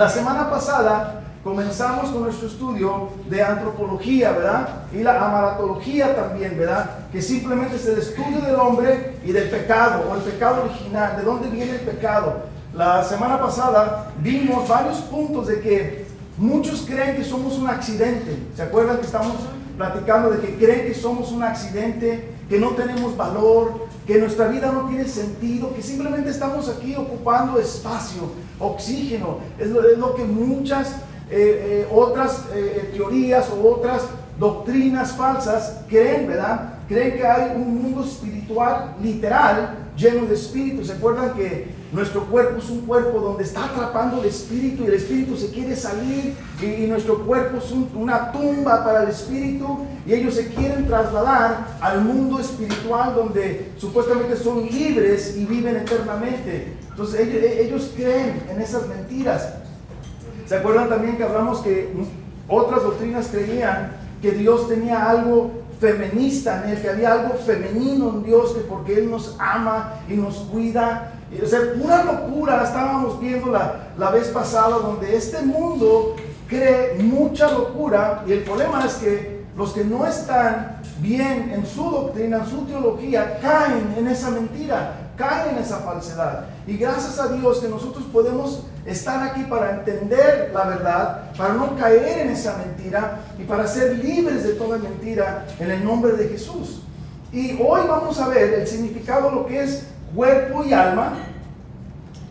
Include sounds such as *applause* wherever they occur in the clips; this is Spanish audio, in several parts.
La semana pasada comenzamos con nuestro estudio de antropología, ¿verdad? Y la amaratología también, ¿verdad? Que simplemente es el estudio del hombre y del pecado, o el pecado original, de dónde viene el pecado. La semana pasada vimos varios puntos de que muchos creen que somos un accidente. ¿Se acuerdan que estamos platicando de que creen que somos un accidente, que no tenemos valor, que nuestra vida no tiene sentido, que simplemente estamos aquí ocupando espacio, oxígeno. Es lo, que muchas eh, eh, otras eh, teorías o otras doctrinas falsas creen, ¿verdad? Creen que hay un mundo espiritual literal lleno de espíritu. ¿Se acuerdan que nuestro cuerpo es un cuerpo donde está atrapando el espíritu y el espíritu se quiere salir y, nuestro cuerpo es una tumba para el espíritu y ellos se quieren trasladar al mundo espiritual donde supuestamente son libres y viven eternamente. Entonces ellos, ellos creen en esas mentiras. ¿Se acuerdan también que hablamos que otras doctrinas creían que Dios tenía algo feminista en él, que había algo femenino en Dios, que porque Él nos ama y nos cuida o sea, pura locura estábamos viendo la, la vez pasada donde este mundo cree mucha locura y el problema es que los que no están bien en su doctrina, en su teología, caen en esa mentira, caen en esa falsedad. Y gracias a Dios que nosotros podemos estar aquí para entender la verdad, para no caer en esa mentira y para ser libres de toda mentira en el nombre de Jesús. Y hoy vamos a ver el significado de lo que es cuerpo y alma,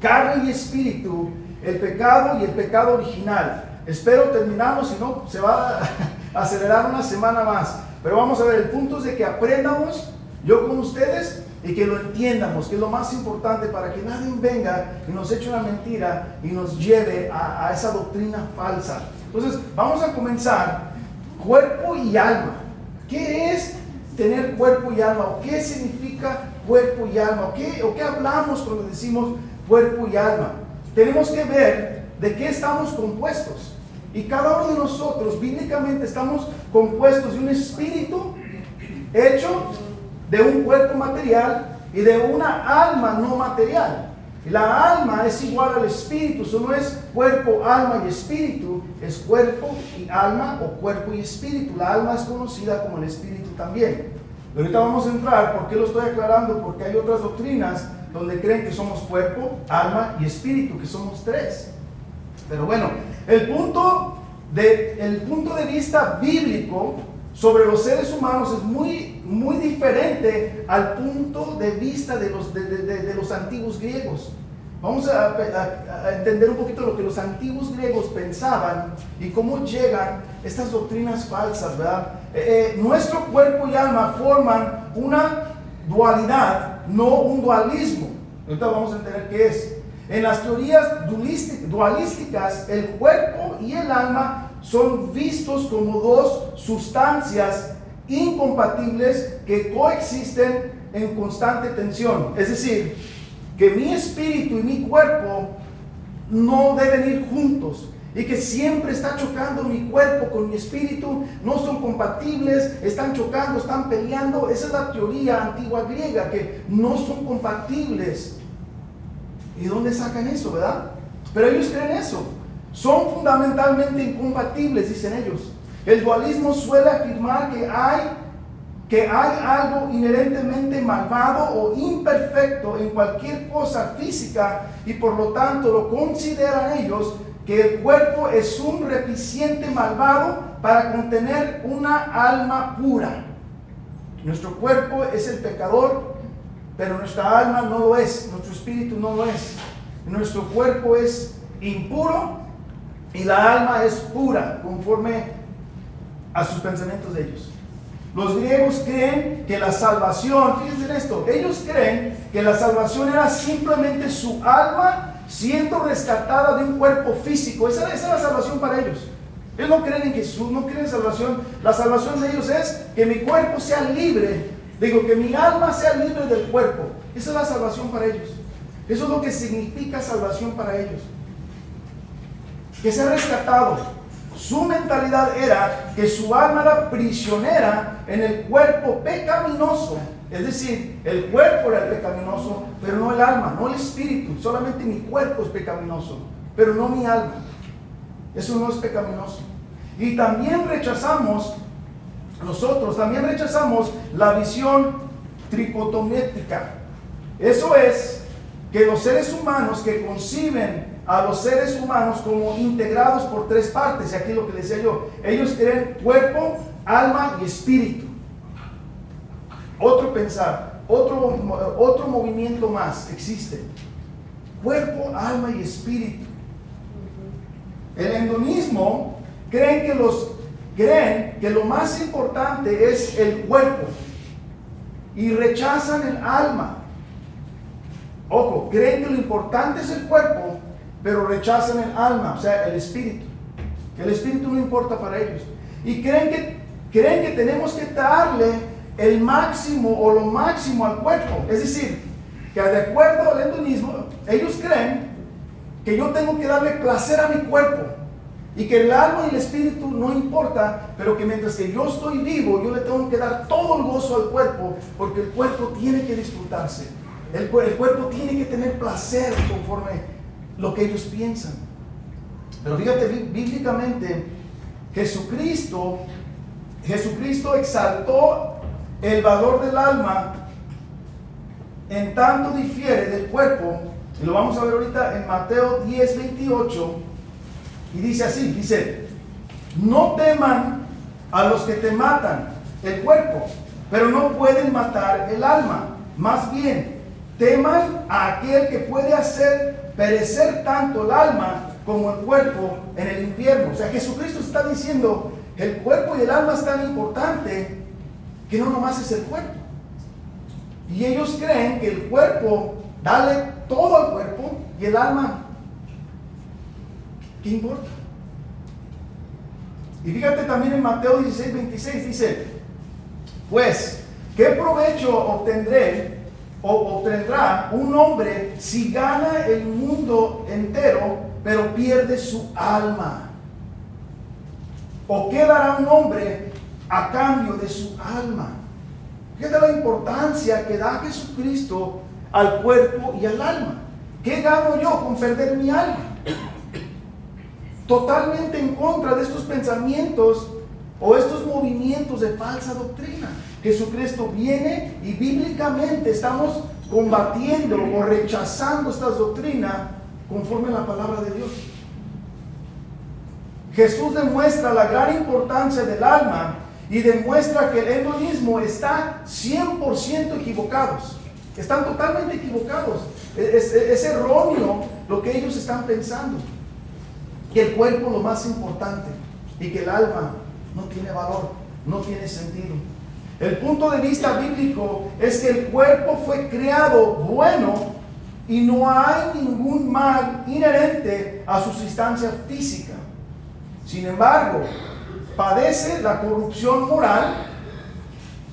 carne y espíritu, el pecado y el pecado original. Espero terminamos, si no, se va a *laughs* acelerar una semana más. Pero vamos a ver, el punto es de que aprendamos, yo con ustedes, y que lo entiendamos, que es lo más importante para que nadie venga y nos eche una mentira y nos lleve a, a esa doctrina falsa. Entonces, vamos a comenzar. Cuerpo y alma. ¿Qué es tener cuerpo y alma? ¿O qué significa cuerpo y alma. ¿O qué, ¿O qué hablamos cuando decimos cuerpo y alma? Tenemos que ver de qué estamos compuestos. Y cada uno de nosotros, bíblicamente, estamos compuestos de un espíritu hecho de un cuerpo material y de una alma no material. La alma es igual al espíritu, eso no es cuerpo, alma y espíritu, es cuerpo y alma o cuerpo y espíritu. La alma es conocida como el espíritu también. Ahorita vamos a entrar, ¿por qué lo estoy aclarando? Porque hay otras doctrinas donde creen que somos cuerpo, alma y espíritu, que somos tres. Pero bueno, el punto de, el punto de vista bíblico sobre los seres humanos es muy, muy diferente al punto de vista de los, de los antiguos griegos. Vamos a, entender un poquito lo que los antiguos griegos pensaban y cómo llegan estas doctrinas falsas, ¿verdad? Eh, eh, nuestro cuerpo y alma forman una dualidad, no un dualismo. Ahorita vamos a entender qué es. En las teorías dualísticas, el cuerpo y el alma son vistos como dos sustancias incompatibles que coexisten en constante tensión. Es decir, que mi espíritu y mi cuerpo no deben ir juntos y que siempre está chocando mi cuerpo con mi espíritu, no son compatibles, están chocando, están peleando. Esa es la teoría antigua griega, que no son compatibles. ¿Y dónde sacan eso, verdad? Pero ellos creen eso. Son fundamentalmente incompatibles, dicen ellos. El dualismo suele afirmar que hay que hay algo inherentemente malvado o imperfecto en cualquier cosa física y por lo tanto lo consideran ellos que el cuerpo es un recipiente malvado para contener una alma pura. Nuestro cuerpo es el pecador, pero nuestra alma no lo es, nuestro espíritu no lo es. Nuestro cuerpo es impuro y la alma es pura, conforme a sus pensamientos de ellos. Los griegos creen que la salvación, fíjense en esto, ellos creen que la salvación era simplemente su alma siendo rescatada de un cuerpo físico. Esa, es la salvación para ellos. Ellos no creen en Jesús, no creen en salvación. La salvación de ellos es que mi cuerpo sea libre. Digo, que mi alma sea libre del cuerpo. Esa es la salvación para ellos. Eso es lo que significa salvación para ellos. Que sea rescatado. Su mentalidad era que su alma era prisionera en el cuerpo pecaminoso. Es decir, el cuerpo era el pecaminoso, pero no el alma, no el espíritu. Solamente mi cuerpo es pecaminoso, pero no mi alma. Eso no es pecaminoso. Y también rechazamos, nosotros también rechazamos la visión tricotométrica. Eso es que los seres humanos que conciben a los seres humanos como integrados por tres partes, y aquí lo que decía yo, ellos creen cuerpo, alma y espíritu. Otro pensar, otro, otro movimiento más existe. Cuerpo, alma y espíritu. El endonismo creen que los creen que lo más importante es el cuerpo y rechazan el alma. Ojo, creen que lo importante es el cuerpo, pero rechazan el alma, o sea, el espíritu. Que el espíritu no importa para ellos. Y creen que, creen que tenemos que darle el máximo o lo máximo al cuerpo. Es decir, que de acuerdo al endonismo, ellos creen que yo tengo que darle placer a mi cuerpo y que el alma y el espíritu no importa, pero que mientras que yo estoy vivo, yo le tengo que dar todo el gozo al cuerpo, porque el cuerpo tiene que disfrutarse. El cuerpo tiene que tener placer conforme lo que ellos piensan. Pero fíjate, bíblicamente, Jesucristo, Jesucristo exaltó el valor del alma en tanto difiere del cuerpo, y lo vamos a ver ahorita en Mateo 10, 28, y dice así, dice, no teman a los que te matan el cuerpo, pero no pueden matar el alma. Más bien, teman a aquel que puede hacer perecer tanto el alma como el cuerpo en el infierno. O sea, Jesucristo está diciendo, el cuerpo y el alma es tan importante que no nomás es el cuerpo. Y ellos creen que el cuerpo, dale todo al cuerpo y el alma, ¿qué importa? Y fíjate también en Mateo 16, 26 dice, pues, ¿qué provecho obtendré o obtendrá un hombre si gana el mundo entero pero pierde su alma? ¿O qué dará un hombre a cambio de su alma? Fíjate la importancia que da Jesucristo al cuerpo y al alma. ¿Qué gano yo con perder mi alma? Totalmente en contra de estos pensamientos o estos movimientos de falsa doctrina. Jesucristo viene y bíblicamente estamos combatiendo o rechazando estas doctrinas conforme a la palabra de Dios. Jesús demuestra la gran importancia del alma y demuestra que el hedonismo está 100% equivocados. Están totalmente equivocados. Es, es, erróneo lo que ellos están pensando. Que el cuerpo lo más importante y que el alma no tiene valor, no tiene sentido. El punto de vista bíblico es que el cuerpo fue creado bueno y no hay ningún mal inherente a su sustancia física. Sin embargo, padece la corrupción moral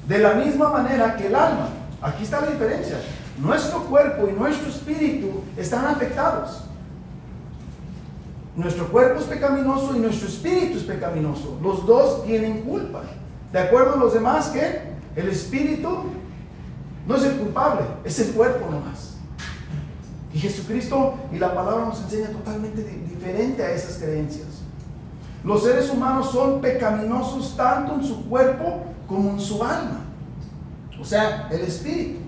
de la misma manera que el alma. Aquí está la diferencia. Nuestro cuerpo y nuestro espíritu están afectados. Nuestro cuerpo es pecaminoso y nuestro espíritu es pecaminoso. Los dos tienen culpa. De acuerdo a los demás, que el espíritu no es el culpable, es el cuerpo nomás. Y Jesucristo y la palabra nos enseña totalmente diferente a esas creencias. Los seres humanos son pecaminosos tanto en su cuerpo como en su alma. O sea, el espíritu.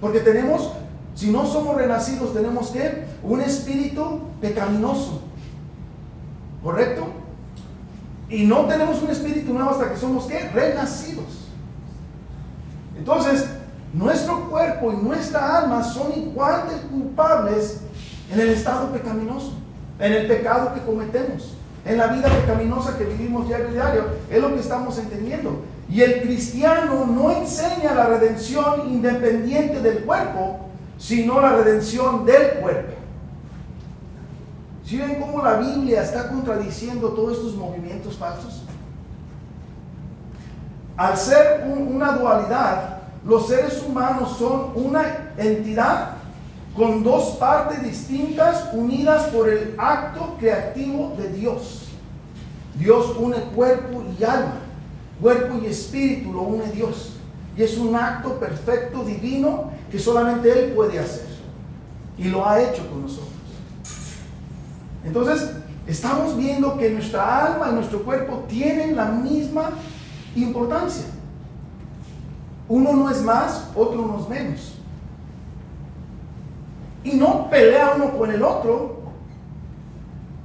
Porque tenemos, si no somos renacidos, tenemos que un espíritu pecaminoso. ¿Correcto? Y no tenemos un espíritu nuevo hasta que somos ¿qué? Renacidos. Entonces, nuestro cuerpo y nuestra alma son igual culpables en el estado pecaminoso, en el pecado que cometemos en la vida pecaminosa que vivimos diario a diario. Es lo que estamos entendiendo. Y el cristiano no enseña la redención independiente del cuerpo, sino la redención del cuerpo. ¿Sí ven cómo la Biblia está contradiciendo todos estos movimientos falsos? Al ser una dualidad, los seres humanos son una entidad con dos partes distintas unidas por el acto creativo de Dios. Dios une cuerpo y alma, cuerpo y espíritu lo une Dios. Y es un acto perfecto, divino, que solamente Él puede hacer. Y lo ha hecho con nosotros. Entonces, estamos viendo que nuestra alma y nuestro cuerpo tienen la misma importancia. Uno no es más, otro no es menos. Y no pelea uno con el otro.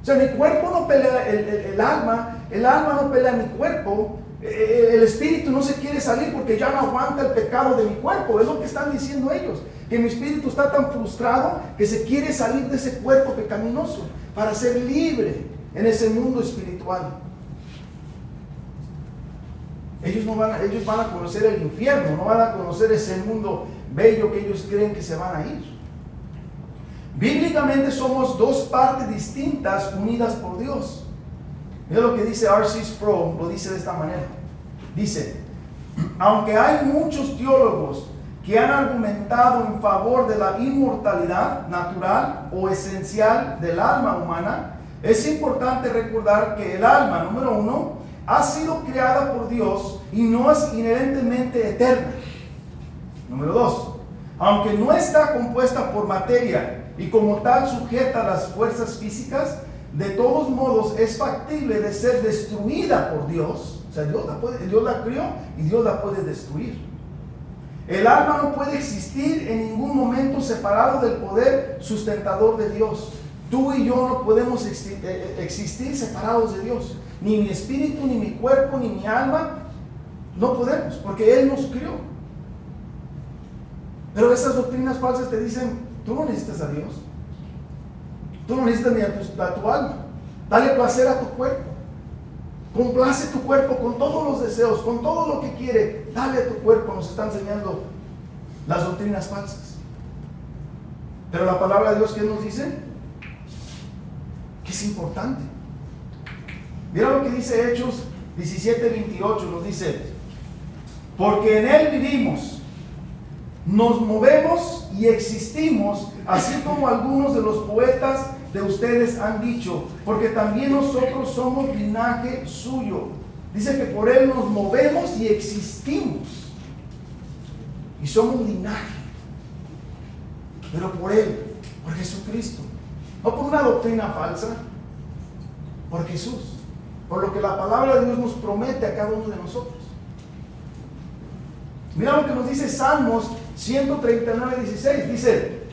O sea, mi cuerpo no pelea el, alma, el alma no pelea mi cuerpo, eh, el espíritu no se quiere salir porque ya no aguanta el pecado de mi cuerpo. Es lo que están diciendo ellos. Que mi espíritu está tan frustrado que se quiere salir de ese cuerpo pecaminoso para ser libre en ese mundo espiritual. Ellos, no van, a, ellos van a conocer el infierno, no van a conocer ese mundo bello que ellos creen que se van a ir. Bíblicamente somos dos partes distintas unidas por Dios. Mira lo que dice R.C. Sproul, lo dice de esta manera. Dice, aunque hay muchos teólogos que han argumentado en favor de la inmortalidad natural o esencial del alma humana, es importante recordar que el alma, número uno, ha sido creada por Dios y no es inherentemente eterna. Número dos, aunque no está compuesta por materia y como tal sujeta a las fuerzas físicas, de todos modos es factible de ser destruida por Dios. O sea, Dios la, puede, Dios la crió y Dios la puede destruir. El alma no puede existir en ningún momento separado del poder sustentador de Dios. Tú y yo no podemos eh, eh, existir separados de Dios. Ni mi espíritu, ni mi cuerpo, ni mi alma. No podemos, porque Él nos crió. Pero esas doctrinas falsas te dicen, tú no necesitas a Dios. Tú no necesitas ni a tu, alma. Dale placer a tu cuerpo. Complace tu cuerpo con todos los deseos, con todo lo que quiere. Dale a tu cuerpo. Nos está enseñando las doctrinas falsas. Pero la palabra de Dios, ¿qué nos dice? es importante. Mira lo que dice Hechos 17, 28, nos dice, porque en Él vivimos, nos movemos y existimos, así como algunos de los poetas de ustedes han dicho, porque también nosotros somos linaje suyo. Dice que por Él nos movemos y existimos. Y somos linaje. Pero por Él, por Jesucristo. No por una doctrina falsa, por Jesús, por lo que la palabra de Dios nos promete a cada uno de nosotros. Mira lo que nos dice Salmos 139, 16. Dice,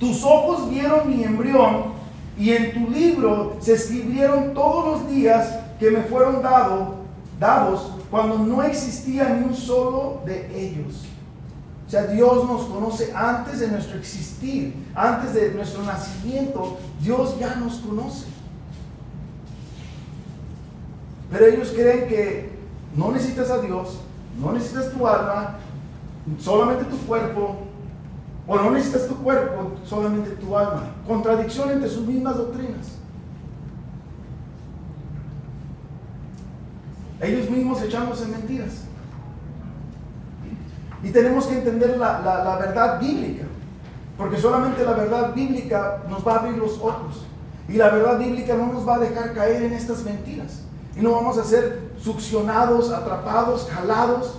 tus ojos vieron mi embrión y en tu libro se escribieron todos los días que me fueron dado, dados cuando no existía ni un solo de ellos. O sea, Dios nos conoce antes de nuestro existir, antes de nuestro nacimiento. Dios ya nos conoce. Pero ellos creen que no necesitas a Dios, no necesitas tu alma, solamente tu cuerpo, o no necesitas tu cuerpo, solamente tu alma. Contradicción entre sus mismas doctrinas. Ellos mismos echándose mentiras. Y tenemos que entender la, verdad bíblica, porque solamente la verdad bíblica nos va a abrir los ojos. Y la verdad bíblica no nos va a dejar caer en estas mentiras. Y no vamos a ser succionados, atrapados, jalados,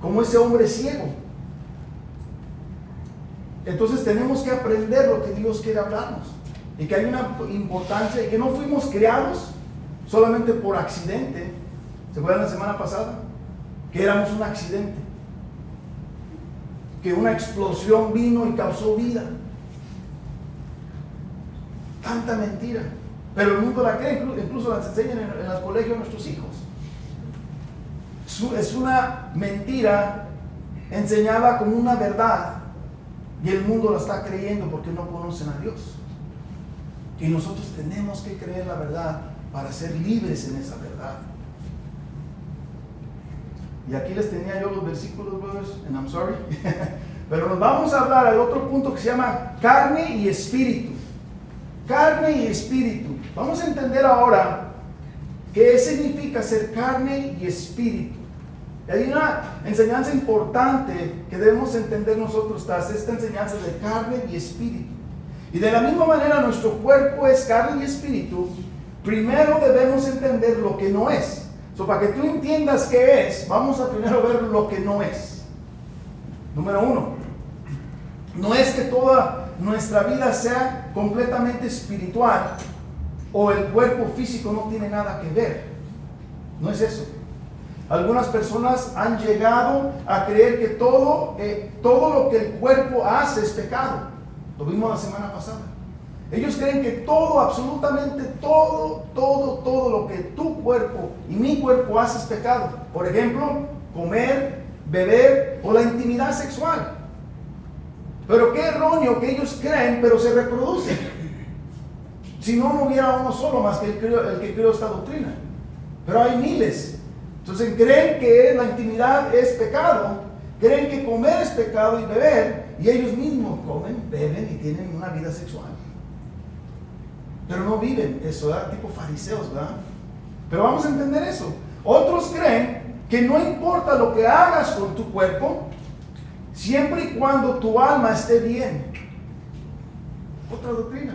como ese hombre ciego. Entonces tenemos que aprender lo que Dios quiere hablarnos. Y que hay una importancia y que no fuimos creados solamente por accidente. ¿Se acuerdan la semana pasada? Que éramos un accidente que una explosión vino y causó vida. Tanta mentira. Pero el mundo la cree, incluso las enseñan en, los colegios a nuestros hijos. Es una mentira enseñada como una verdad y el mundo la está creyendo porque no conocen a Dios. Y nosotros tenemos que creer la verdad para ser libres en esa verdad. Y aquí les tenía yo los versículos, brothers, and I'm sorry. *laughs* Pero nos vamos a hablar al otro punto que se llama carne y espíritu. Carne y espíritu. Vamos a entender ahora qué significa ser carne y espíritu. Hay una enseñanza importante que debemos entender nosotros tras esta enseñanza de carne y espíritu. Y de la misma manera nuestro cuerpo es carne y espíritu. Primero debemos entender lo que no es. So, para que tú entiendas qué es, vamos a primero ver lo que no es. Número uno, no es que toda nuestra vida sea completamente espiritual o el cuerpo físico no tiene nada que ver. No es eso. Algunas personas han llegado a creer que todo, eh, todo lo que el cuerpo hace es pecado. Lo vimos la semana pasada. Ellos creen que todo, absolutamente todo, todo, todo lo que tu cuerpo y mi cuerpo hace es pecado. Por ejemplo, comer, beber o la intimidad sexual. Pero qué erróneo que ellos creen, pero se reproducen. Si no, no hubiera uno solo más que el, el que creó esta doctrina. Pero hay miles. Entonces creen que la intimidad es pecado, creen que comer es pecado y beber, y ellos mismos comen, beben y tienen una vida sexual. Pero no viven eso, ¿verdad? Tipo fariseos, ¿verdad? Pero vamos a entender eso. Otros creen que no importa lo que hagas con tu cuerpo, siempre y cuando tu alma esté bien. Otra doctrina.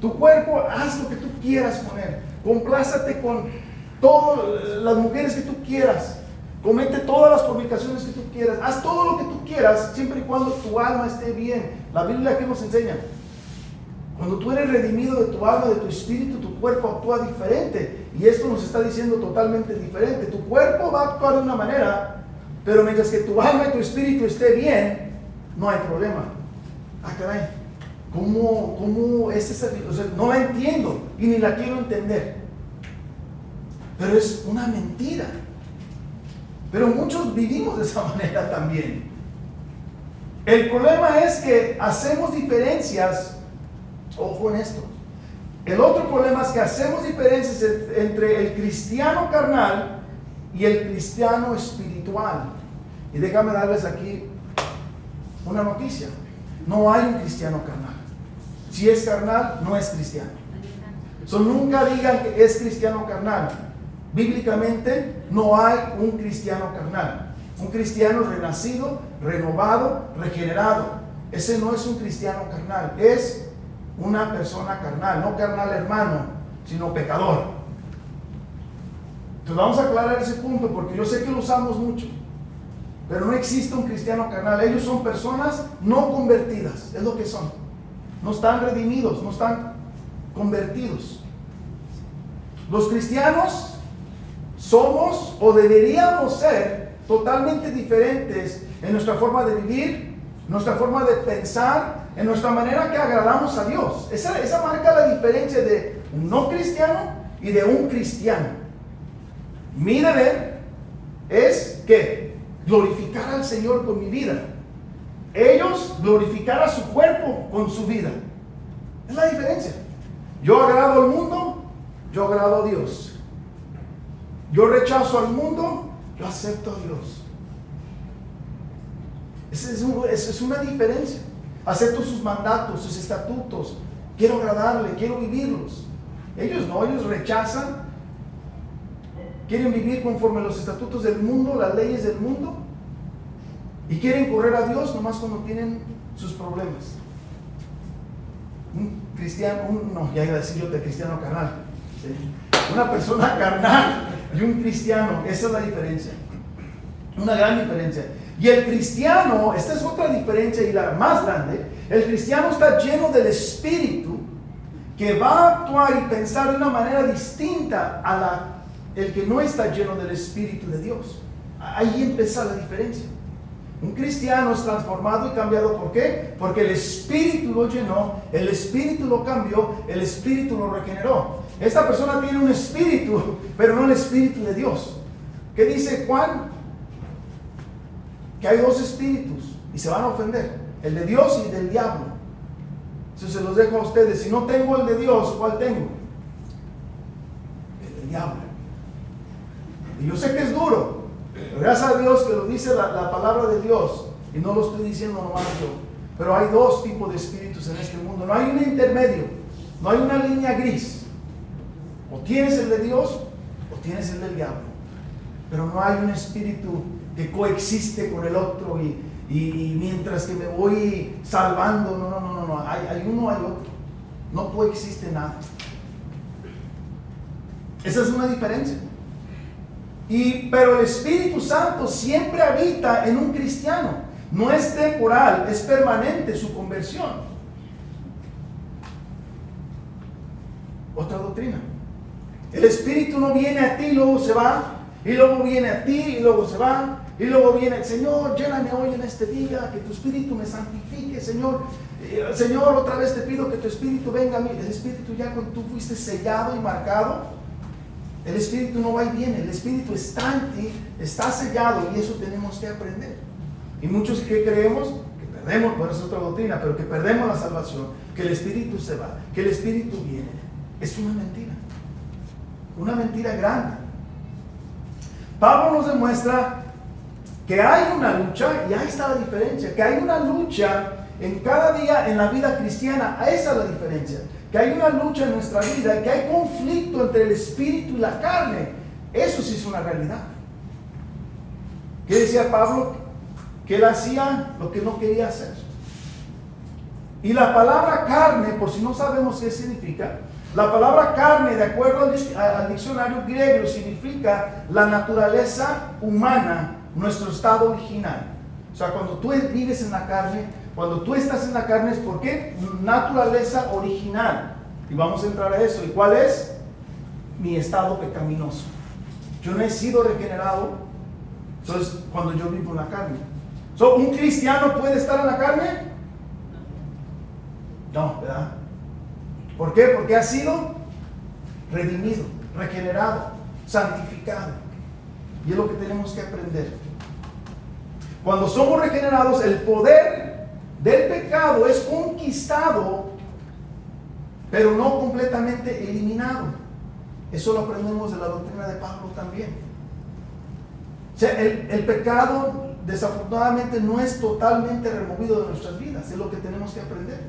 Tu cuerpo, haz lo que tú quieras con él. Complázate con todas las mujeres que tú quieras. Comete todas las publicaciones que tú quieras. Haz todo lo que tú quieras, siempre y cuando tu alma esté bien. La Biblia que nos enseña. Cuando tú eres redimido de tu alma, de tu espíritu, tu cuerpo actúa diferente. Y esto nos está diciendo totalmente diferente. Tu cuerpo va a actuar de una manera, pero mientras que tu alma y tu espíritu esté bien, no hay problema. Ah, caray. ¿Cómo, cómo es esa? No la entiendo y ni la quiero entender. Pero es una mentira. Pero muchos vivimos de esa *laughs* manera también. El problema es que hacemos diferencias Ojo en esto. El otro problema es que hacemos diferencias entre el cristiano carnal y el cristiano espiritual. Y déjame darles aquí una noticia. No hay un cristiano carnal. Si es carnal, no es cristiano. Nunca digan que es cristiano carnal. Bíblicamente no hay un cristiano carnal. Un cristiano renacido, renovado, regenerado. Ese no es un cristiano carnal. Es una persona carnal, no carnal hermano, sino pecador. Entonces vamos a aclarar ese punto porque yo sé que lo usamos mucho, pero no existe un cristiano carnal. Ellos son personas no convertidas, es lo que son. No están redimidos, no están convertidos. Los cristianos somos o deberíamos ser totalmente diferentes en nuestra forma de vivir, nuestra forma de pensar, en nuestra manera que agradamos a Dios. Esa, esa marca la diferencia de un no cristiano y de un cristiano. Mi deber es que glorificar al Señor con mi vida. Ellos glorificar a su cuerpo con su vida. Es la diferencia. Yo agrado al mundo, yo agrado a Dios. Yo rechazo al mundo, yo acepto a Dios. Esa es, una diferencia acepto sus mandatos, sus estatutos, quiero agradarle, quiero vivirlos. Ellos no, ellos rechazan, quieren vivir conforme a los estatutos del mundo, las leyes del mundo, y quieren correr a Dios nomás cuando tienen sus problemas. Un cristiano, un, no, ya iba a de cristiano carnal. Una persona *laughs* carnal y un cristiano, esa es la diferencia. Una gran diferencia. Y el cristiano, esta es otra diferencia y la más grande, el cristiano está lleno del Espíritu que va a actuar y pensar de una manera distinta a la el que no está lleno del Espíritu de Dios. Ahí empieza la diferencia. Un cristiano es transformado y cambiado, ¿por qué? Porque el Espíritu lo llenó, el Espíritu lo cambió, el Espíritu lo regeneró. Esta persona tiene un Espíritu, pero no el Espíritu de Dios. ¿Qué dice Juan? que hay dos espíritus y se van a ofender, el de Dios y el del diablo. Eso se los dejo a ustedes. Si no tengo el de Dios, ¿cuál tengo? El del diablo. Y yo sé que es duro, pero gracias a Dios que lo dice la, la palabra de Dios y no lo estoy diciendo nomás yo. Pero hay dos tipos de espíritus en este mundo, no hay un intermedio, no hay una línea gris. O tienes el de Dios o tienes el del diablo. Pero no hay un espíritu que coexiste con el otro y, mientras que me voy salvando, no, no, no, no, hay, hay uno, hay otro. No coexiste nada. Esa es una diferencia. Y, pero el Espíritu Santo siempre habita en un cristiano. No es temporal, es permanente su conversión. otra doctrina. El Espíritu no viene a ti y luego se va, y luego viene a ti y luego se va, y luego viene el Señor, lléname hoy en este día, que tu Espíritu me santifique, Señor. Eh, Señor, otra vez te pido que tu Espíritu venga a mí. El Espíritu ya cuando tú fuiste sellado y marcado, el Espíritu no va y viene, el Espíritu está en ti, está sellado y eso tenemos que aprender. Y muchos que creemos que perdemos, bueno, es otra doctrina, pero que perdemos la salvación, que el Espíritu se va, que el Espíritu viene. Es una mentira, una mentira grande. Pablo nos demuestra que hay una lucha, y ahí está la diferencia, que hay una lucha en cada día en la vida cristiana, esa es la diferencia que hay una lucha en nuestra vida, que hay conflicto entre el espíritu y la carne. Eso sí es una realidad. ¿Qué decía Pablo? Que él hacía lo que no quería hacer. Y la palabra carne, por si no sabemos qué significa, la palabra carne, de acuerdo al diccionario griego, significa la naturaleza humana, nuestro estado original. O sea, cuando tú vives en la carne, cuando tú estás en la carne es porque naturaleza original. Y vamos a entrar a eso. ¿Y cuál es? Mi estado pecaminoso. Yo no he sido regenerado. Entonces, cuando yo vivo en la carne. ¿Un cristiano puede estar en la carne? No, ¿verdad? ¿Por qué? Porque ha sido redimido, regenerado, santificado. Y es lo que tenemos que aprender. Cuando somos regenerados, el poder del pecado es conquistado, pero no completamente eliminado. Eso lo aprendemos de la doctrina de Pablo también. O sea, el, el pecado desafortunadamente no es totalmente removido de nuestras vidas, es lo que tenemos que aprender.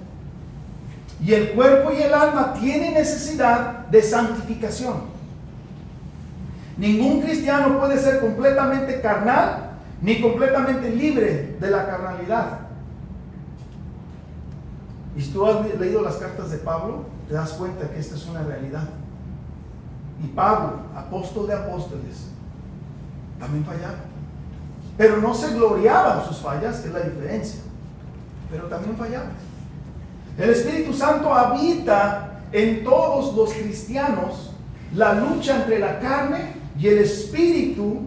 Y el cuerpo y el alma tienen necesidad de santificación. Ningún cristiano puede ser completamente carnal ni completamente libre de la carnalidad. Y si tú has leído las cartas de Pablo, te das cuenta que esta es una realidad. Y Pablo, apóstol de apóstoles, también fallaba. Pero no se gloriaba en sus fallas, es la diferencia. Pero también fallaba. El Espíritu Santo habita en todos los cristianos la lucha entre la carne y el espíritu,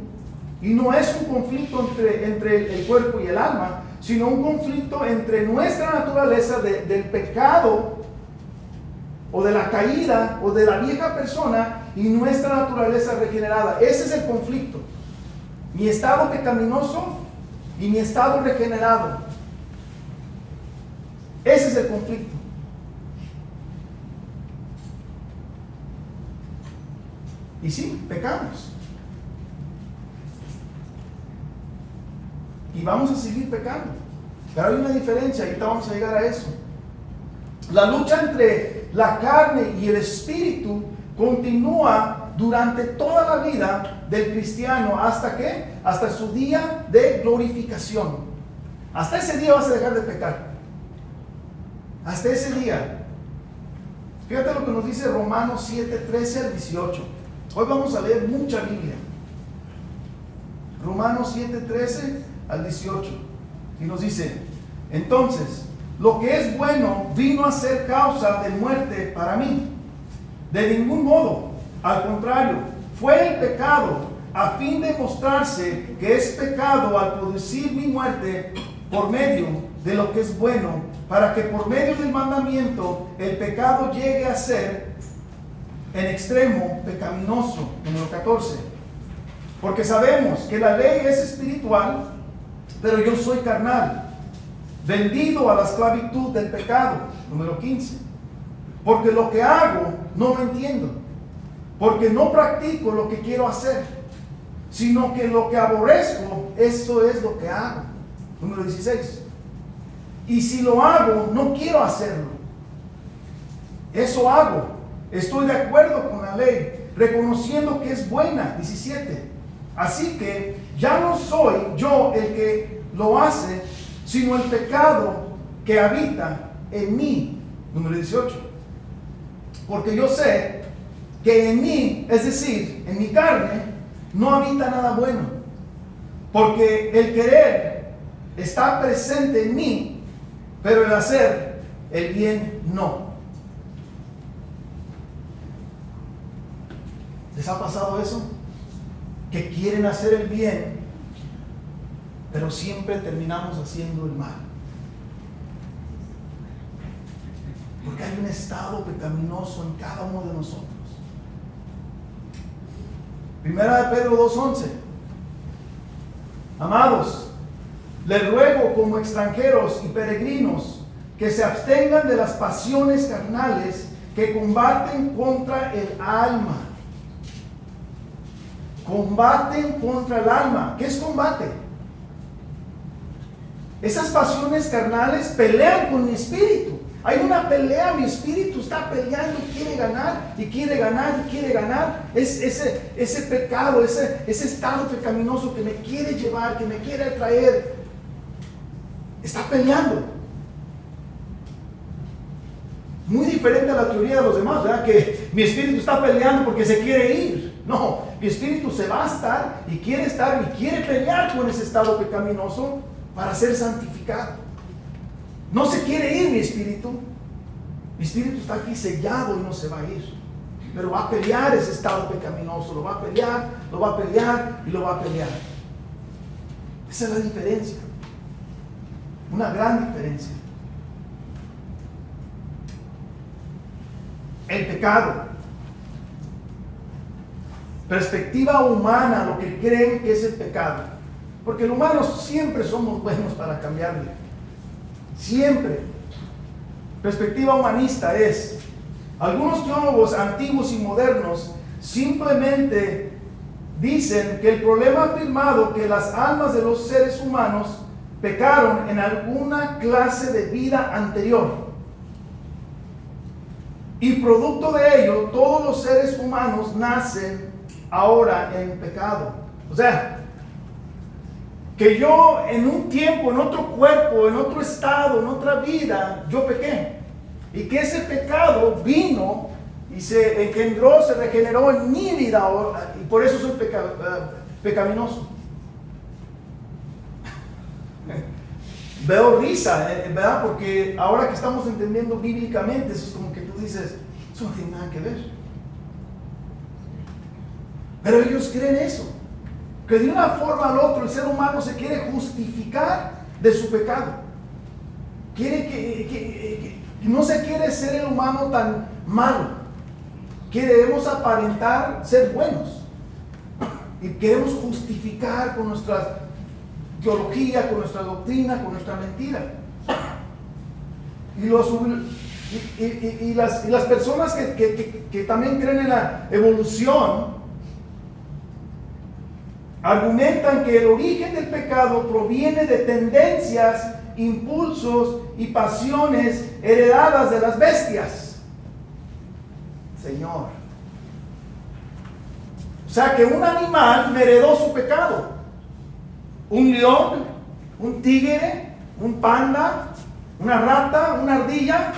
y no es un conflicto entre, entre el cuerpo y el alma, sino un conflicto entre nuestra naturaleza del pecado o de la caída o de la vieja persona y nuestra naturaleza regenerada. Ese es el conflicto. Mi estado pecaminoso y mi estado regenerado. Ese es el conflicto. Y sí, pecamos. y vamos a seguir pecando. Pero hay una diferencia, ahorita vamos a llegar a eso. La lucha entre la carne y el espíritu continúa durante toda la vida del cristiano. ¿Hasta qué? Hasta su día de glorificación. Hasta ese día vas a dejar de pecar. Hasta ese día. Fíjate lo que nos dice Romanos 7, 13 al 18. Hoy vamos a leer mucha Biblia. Romanos 7, 13 al 18. Y nos dice, entonces, lo que es bueno vino a ser causa de muerte para mí. De ningún modo, al contrario, fue el pecado a fin de mostrarse que es pecado al producir mi muerte por medio de lo que es bueno, para que por medio del mandamiento el pecado llegue a ser en extremo pecaminoso. Número 14. Porque sabemos que la ley es espiritual, pero yo soy carnal, vendido a la esclavitud del pecado. Número 15. Porque lo que hago no lo entiendo. Porque no practico lo que quiero hacer, sino que lo que aborrezco, eso es lo que hago. Número 16. Y si lo hago, no quiero hacerlo. Eso hago. Estoy de acuerdo con la ley, reconociendo que es buena. 17. Así que ya no soy yo el que lo hace, sino el pecado que habita en mí. Número 18. Porque yo sé que en mí, es decir, en mi carne, no habita nada bueno. Porque el querer está presente en mí, pero el hacer el bien no. ¿Les ha pasado eso? Que quieren hacer el bien, pero siempre terminamos haciendo el mal. Porque hay un estado pecaminoso en cada uno de nosotros. Primera de Pedro 2.11. Amados, les ruego como extranjeros y peregrinos que se abstengan de las pasiones carnales que combaten contra el alma. Combaten contra el alma. ¿Qué es combate? Esas pasiones carnales pelean con mi espíritu. Hay una pelea, mi espíritu está peleando quiere ganar, y quiere ganar, y quiere ganar. Es ese, ese pecado, ese, ese estado pecaminoso que me quiere llevar, que me quiere traer. Está peleando. Muy diferente a la teoría de los demás, ¿verdad? Que mi espíritu está peleando porque se quiere ir. No, mi espíritu se va a estar y quiere estar y quiere pelear con ese estado pecaminoso para ser santificado. No se quiere ir mi espíritu. Mi espíritu está aquí sellado y no se va a ir. Pero va a pelear ese estado pecaminoso. Lo va a pelear, lo va a pelear y lo va a pelear. Esa es la diferencia. Una gran diferencia. El pecado. Perspectiva humana, lo que creen que es el pecado. Porque los humanos siempre somos buenos para cambiarle. Siempre. Perspectiva humanista es, algunos teólogos antiguos y modernos simplemente dicen que el problema afirmado que las almas de los seres humanos pecaron en alguna clase de vida anterior. Y producto de ello, todos los seres humanos nacen ahora en pecado. O sea, que yo en un tiempo, en otro cuerpo, en otro estado, en otra vida, yo pequé. Y que ese pecado vino y se engendró, se regeneró en mi vida y por eso soy pecaminoso. Veo risa, eh, ¿verdad? Porque ahora que estamos entendiendo bíblicamente, eso es como que tú dices, eso no tiene nada que ver. Pero ellos creen eso que de una forma al otro el ser humano se quiere justificar de su pecado. Quiere que, no se quiere ser el humano tan malo. Queremos aparentar ser buenos. Y queremos justificar con nuestra teología, con nuestra doctrina, con nuestra mentira. Y, los, y, las, las, personas que, que también creen en la evolución, argumentan que el origen del pecado proviene de tendencias, impulsos y pasiones heredadas de las bestias. Señor. O sea que un animal me heredó su pecado. Un león, un tigre, un panda, una rata, una ardilla.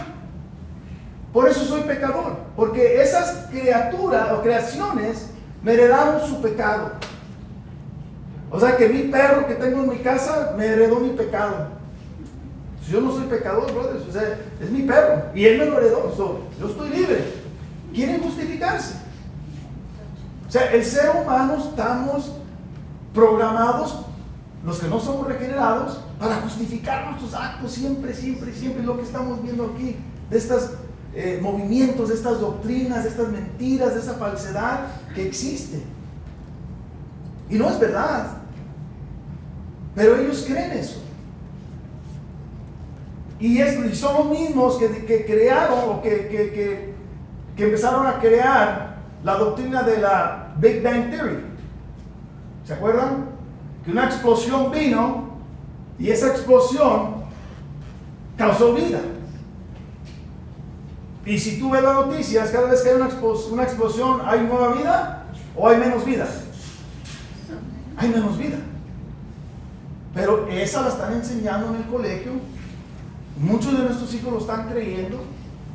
Por eso soy pecador. Porque esas criaturas o creaciones me heredaron su pecado. O sea que mi perro que tengo en mi casa me heredó mi pecado. Yo no soy pecador, brothers. O sea, es mi perro. Y él me lo heredó. yo estoy libre. Quieren justificarse. O sea, el ser humano estamos programados, los que no somos regenerados, para justificar nuestros actos siempre, siempre, siempre. Lo que estamos viendo aquí, de estos eh, movimientos, de estas doctrinas, de estas mentiras, de esa falsedad que existe. Y no es verdad. Pero ellos creen eso. Y, es, son los mismos que, que crearon o que, que, que, empezaron a crear la doctrina de la Big Bang Theory. ¿Se acuerdan? Que una explosión vino y esa explosión causó vida. Y si tú ves las noticias, cada vez que hay una, una explosión, ¿hay nueva vida o hay menos vida? hay menos vida. Pero esa la están enseñando en el colegio. Muchos de nuestros hijos lo están creyendo.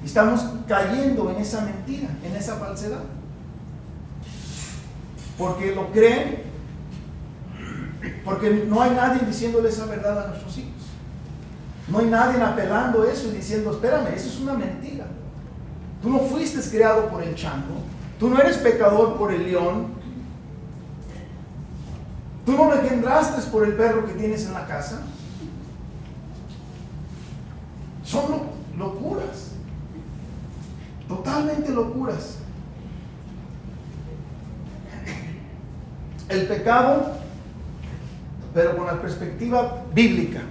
Y estamos cayendo en esa mentira, en esa falsedad. Porque lo creen. Porque no hay nadie diciéndole esa verdad a nuestros hijos. No hay nadie apelando eso y diciendo, espérame, eso es una mentira. Tú no fuiste creado por el chango. Tú no eres pecador por el león. Tú no engendraste por el perro que tienes en la casa. Son locuras. Totalmente locuras. El pecado, pero con la perspectiva bíblica.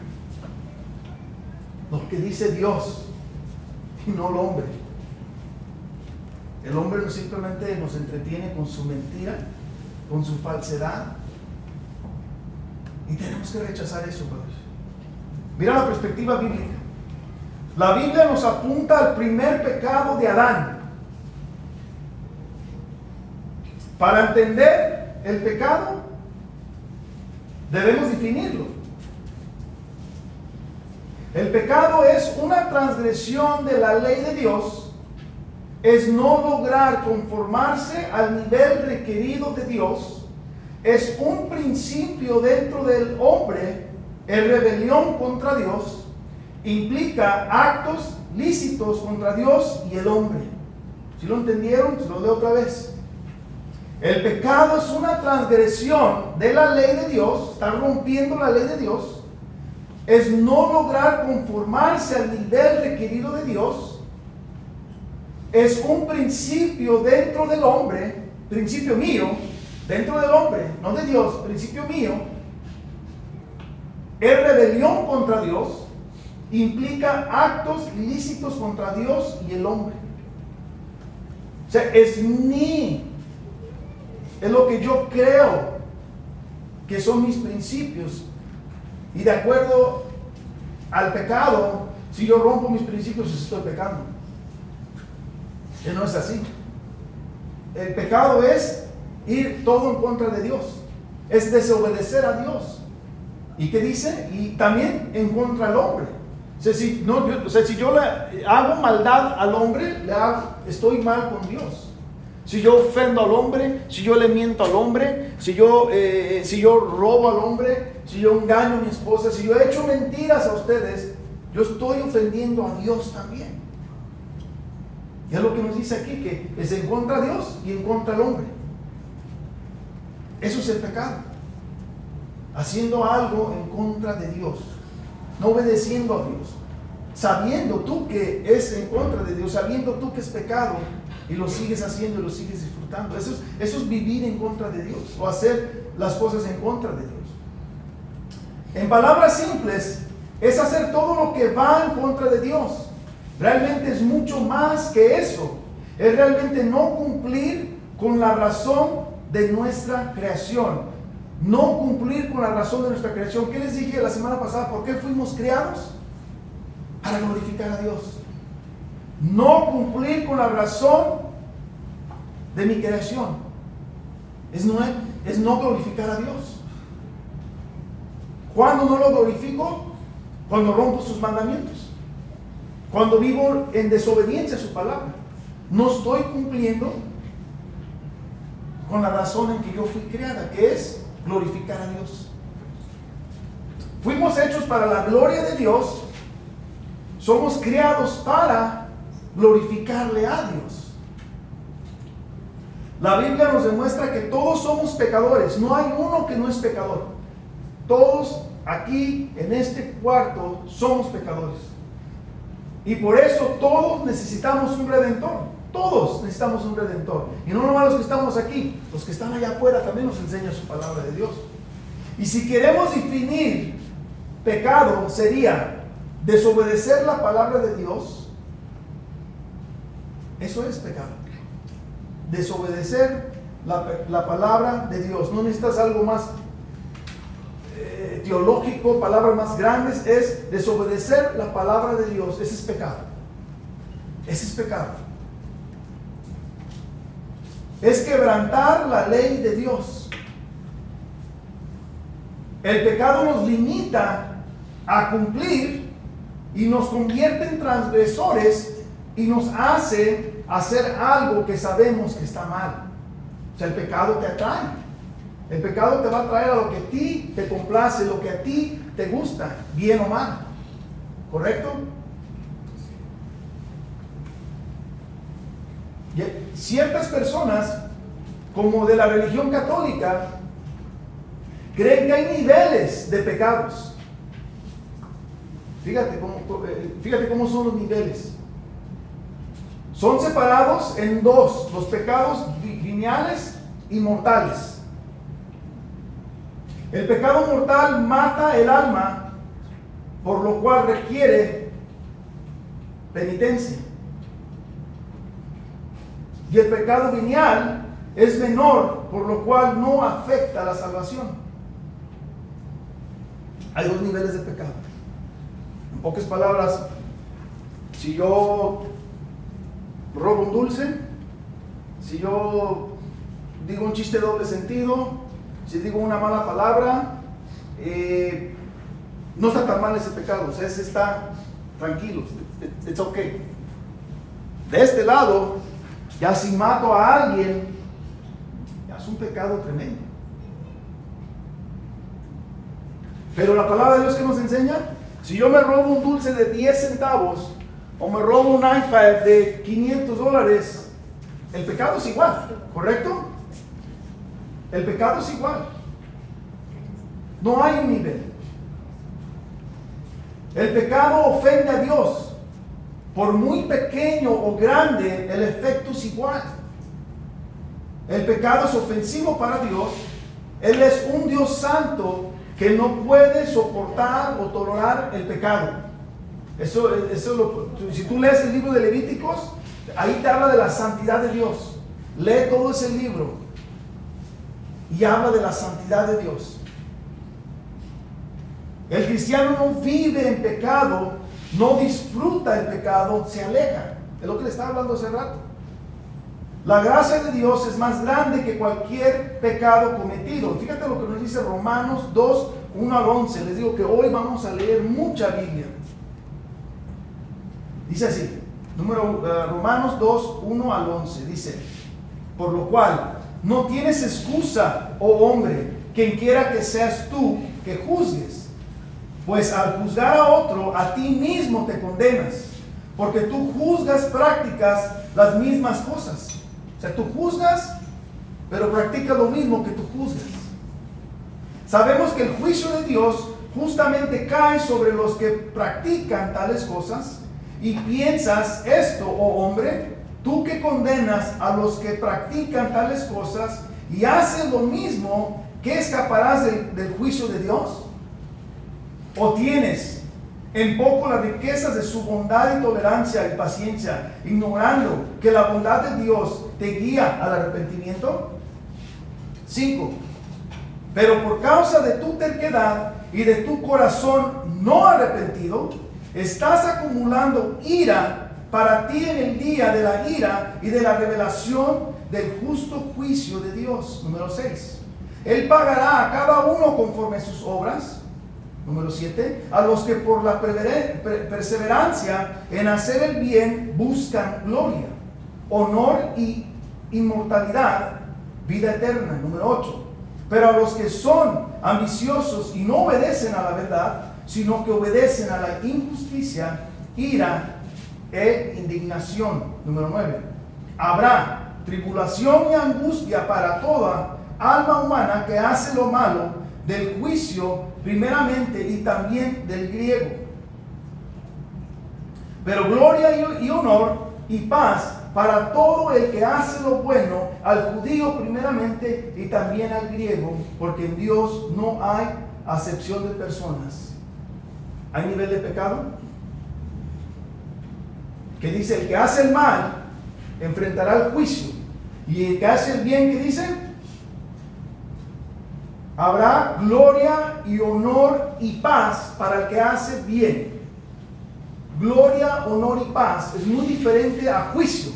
Lo que dice Dios y no el hombre. El hombre simplemente nos entretiene con su mentira, con su falsedad. Y tenemos que rechazar eso, padres. Mira la perspectiva bíblica. La Biblia nos apunta al primer pecado de Adán. Para entender el pecado, debemos definirlo. El pecado es una transgresión de la ley de Dios, es no lograr conformarse al nivel requerido de Dios, es un principio dentro del hombre, en rebelión contra Dios, implica actos lícitos contra Dios y el hombre. Si lo entendieron, se lo leo otra vez. El pecado es una transgresión de la ley de Dios, está rompiendo la ley de Dios, es no lograr conformarse al nivel requerido de Dios, es un principio dentro del hombre, principio mío, dentro del hombre, no de Dios, principio mío, es rebelión contra Dios, implica actos ilícitos contra Dios y el hombre. O sea, es mi, es lo que yo creo que son mis principios. Y de acuerdo al pecado, si yo rompo mis principios, estoy pecando. Que no es así. El pecado es ir todo en contra de Dios. Es desobedecer a Dios. ¿Y qué dice? Y también en contra del hombre. O sea, si, yo, si yo le hago maldad al hombre, le hago, estoy mal con Dios. Si yo ofendo al hombre, si yo le miento al hombre, si yo, eh, si yo robo al hombre, si yo engaño a mi esposa, si yo he hecho mentiras a ustedes, yo estoy ofendiendo a Dios también. Y es lo que nos dice aquí, que es en contra de Dios y en contra del hombre. Eso es el pecado. Haciendo algo en contra de Dios no obedeciendo a Dios, sabiendo tú que es en contra de Dios, sabiendo tú que es pecado y lo sigues haciendo y lo sigues disfrutando. Eso es, vivir en contra de Dios o hacer las cosas en contra de Dios. En palabras simples, es hacer todo lo que va en contra de Dios. Realmente es mucho más que eso. Es realmente no cumplir con la razón de nuestra creación no cumplir con la razón de nuestra creación. ¿Qué les dije la semana pasada? ¿Por qué fuimos creados? Para glorificar a Dios. No cumplir con la razón de mi creación. Es no, es no glorificar a Dios. ¿Cuándo no lo glorifico? Cuando rompo sus mandamientos. Cuando vivo en desobediencia a su palabra. No estoy cumpliendo con la razón en que yo fui creada, que es glorificar a Dios. Fuimos hechos para la gloria de Dios. Somos criados para glorificarle a Dios. La Biblia nos demuestra que todos somos pecadores. No hay uno que no es pecador. Todos aquí en este cuarto somos pecadores. Y por eso todos necesitamos un redentor. Todos necesitamos un redentor. Y no nomás los que estamos aquí, los que están allá afuera también nos enseña su palabra de Dios. Y si queremos definir pecado, sería desobedecer la palabra de Dios. Eso es pecado. Desobedecer la, palabra de Dios. No necesitas algo más eh, teológico, palabras más grandes. Es desobedecer la palabra de Dios. Ese es pecado. Ese es pecado es quebrantar la ley de Dios. El pecado nos limita a cumplir y nos convierte en transgresores y nos hace hacer algo que sabemos que está mal. O sea, el pecado te atrae. El pecado te va a traer a lo que a ti te complace, lo que a ti te gusta, bien o mal. ¿Correcto? ciertas personas, como de la religión católica, creen que hay niveles de pecados. Fíjate cómo, eh, fíjate cómo son los niveles. Son separados en dos, los pecados lineales y mortales. El pecado mortal mata el alma, por lo cual requiere penitencia. Y el pecado venial es menor, por lo cual no afecta la salvación. Hay dos niveles de pecado. En pocas palabras, si yo robo un dulce, si yo digo un chiste doble sentido, si digo una mala palabra, eh, no está tan mal ese pecado, o sea, ese está tranquilo, it's okay. De este lado, ya si mato a alguien, ya es un pecado tremendo. Pero la palabra de Dios que nos enseña, si yo me robo un dulce de 10 centavos o me robo un iPad de 500 dólares, el pecado es igual, ¿correcto? El pecado es igual. No hay un nivel. El pecado ofende a Dios. Por muy pequeño o grande, el efecto es igual. El pecado es ofensivo para Dios. Él es un Dios santo que no puede soportar o tolerar el pecado. Eso, eso si tú lees el libro de Levíticos, ahí te habla de la santidad de Dios. Lee todo ese libro y habla de la santidad de Dios. El cristiano no vive en pecado no disfruta el pecado, se aleja. Es lo que le estaba hablando hace rato. La gracia de Dios es más grande que cualquier pecado cometido. Fíjate lo que nos dice Romanos 2, 1 al 11. Les digo que hoy vamos a leer mucha Biblia. Dice así, número, eh, Romanos 2, 1 al 11. Dice, por lo cual no tienes excusa, oh hombre, quien quiera que seas tú que juzgues pues al juzgar a otro, a ti mismo te condenas, porque tú juzgas, prácticas las mismas cosas. O sea, tú juzgas, pero practicas lo mismo que tú juzgas. Sabemos que el juicio de Dios justamente cae sobre los que practican tales cosas y piensas esto, oh hombre, tú que condenas a los que practican tales cosas y haces lo mismo, ¿qué escaparás del juicio de Dios? o tienes en poco las riquezas de su bondad y tolerancia y paciencia, ignorando que la bondad de Dios te guía al arrepentimiento? 5. Pero por causa de tu terquedad y de tu corazón no arrepentido, estás acumulando ira para ti en el día de la ira y de la revelación del justo juicio de Dios. Número 6. Él pagará a cada uno conforme sus obras. Número 7. A los que por la perseverancia en hacer el bien buscan gloria, honor y inmortalidad, vida eterna. Número 8. Pero a los que son ambiciosos y no obedecen a la verdad, sino que obedecen a la injusticia, ira e indignación. Número 9. Habrá tribulación y angustia para toda alma humana que hace lo malo del juicio primeramente y también del griego. Pero gloria y honor y paz para todo el que hace lo bueno, al judío primeramente y también al griego, porque en Dios no hay acepción de personas. ¿Hay nivel de pecado? Que dice, el que hace el mal enfrentará el juicio. Y el que hace el bien, ¿qué dice? Habrá gloria y honor y paz para el que hace bien. Gloria, honor y paz es muy diferente a juicio.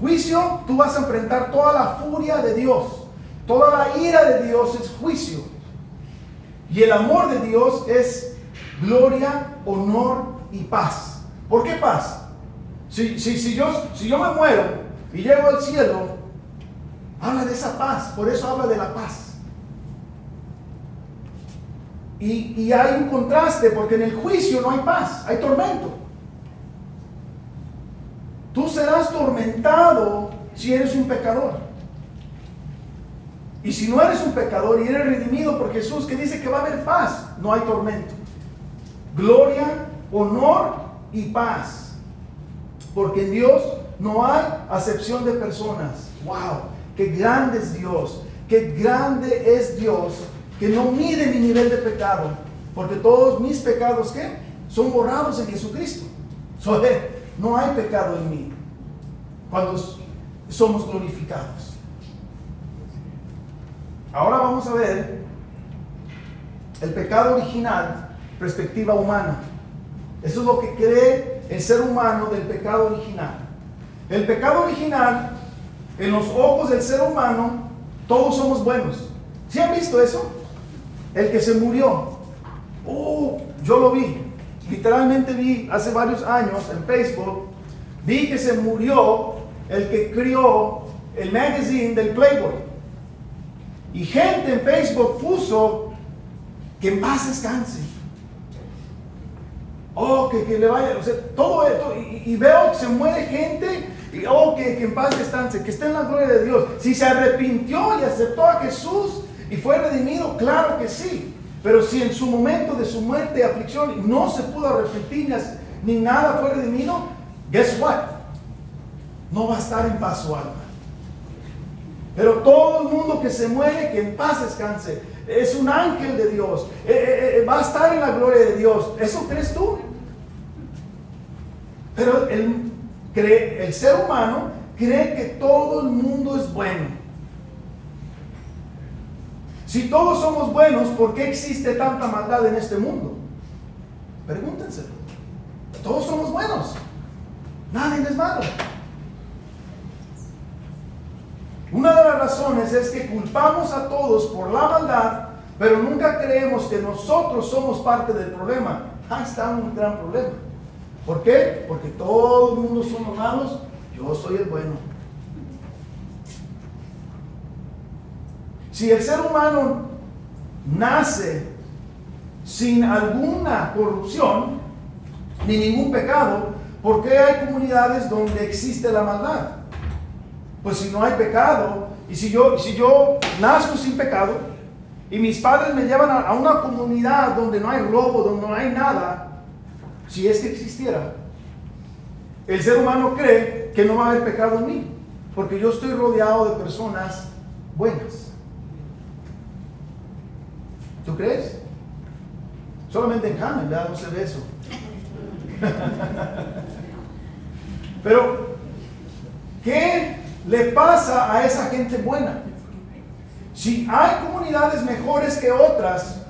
Juicio, tú vas a enfrentar toda la furia de Dios. Toda la ira de Dios es juicio. Y el amor de Dios es gloria, honor y paz. ¿Por qué paz? Si, si, yo, si yo me muero y llego al cielo, Habla de esa paz, por eso habla de la paz. Y, hay un contraste, porque en el juicio no hay paz, hay tormento. tú serás tormentado si eres un pecador. Y si no eres un pecador y eres redimido por Jesús, que dice que va a haber paz, no hay tormento. Gloria, honor y paz. Porque en Dios no hay acepción de personas. ¡Wow! ¡Qué grande es Dios! ¡Qué grande es Dios! Que no mide mi nivel de pecado. Porque todos mis pecados, ¿qué? Son borrados en Jesucristo. no hay pecado en mí. Cuando somos glorificados. Ahora vamos a ver el pecado original, perspectiva humana. Eso es lo que cree el ser humano del pecado original. El pecado original, en los ojos del ser humano, todos somos buenos. ¿Sí han visto eso? El que se murió. Oh, yo lo vi. Literalmente vi hace varios años en Facebook, vi que se murió el que crió el magazine del Playboy. Y gente en Facebook puso que en paz descanse. Oh, que, que le vaya, o sea, todo esto. Y, veo que se muere gente. Y oh, que, que en paz descanse, que esté en la gloria de Dios. Si se arrepintió y aceptó a Jesús y fue redimido, claro que sí. Pero si en su momento de su muerte y aflicción no se pudo arrepentir ni nada fue redimido, guess what? No va a estar en paz su alma. Pero todo el mundo que se muere, que en paz descanse, es un ángel de Dios, eh, eh, eh, va a estar en la gloria de Dios. ¿Eso crees tú? Pero el, cree, el ser humano cree que todo el mundo es bueno. Si todos somos buenos, ¿por qué existe tanta maldad en este mundo? Pregúntense. Todos somos buenos. Nadie es malo. Una de las razones es que culpamos a todos por la maldad, pero nunca creemos que nosotros somos parte del problema. Ahí está un gran problema. ¿Por qué? Porque todo el mundo somos malos, yo soy el bueno. Si el ser humano nace sin alguna corrupción ni ningún pecado, ¿por qué hay comunidades donde existe la maldad? Pues si no hay pecado, y si yo, si yo nazco sin pecado, y mis padres me llevan a, una comunidad donde no hay robo, donde no hay nada, si es que existiera, el ser humano cree que no va a haber pecado en mí, porque yo estoy rodeado de personas buenas. ¿Tú crees? Solamente en Hammond, No se ve eso. *laughs* Pero, ¿qué le pasa a esa gente buena? Si hay comunidades mejores que otras,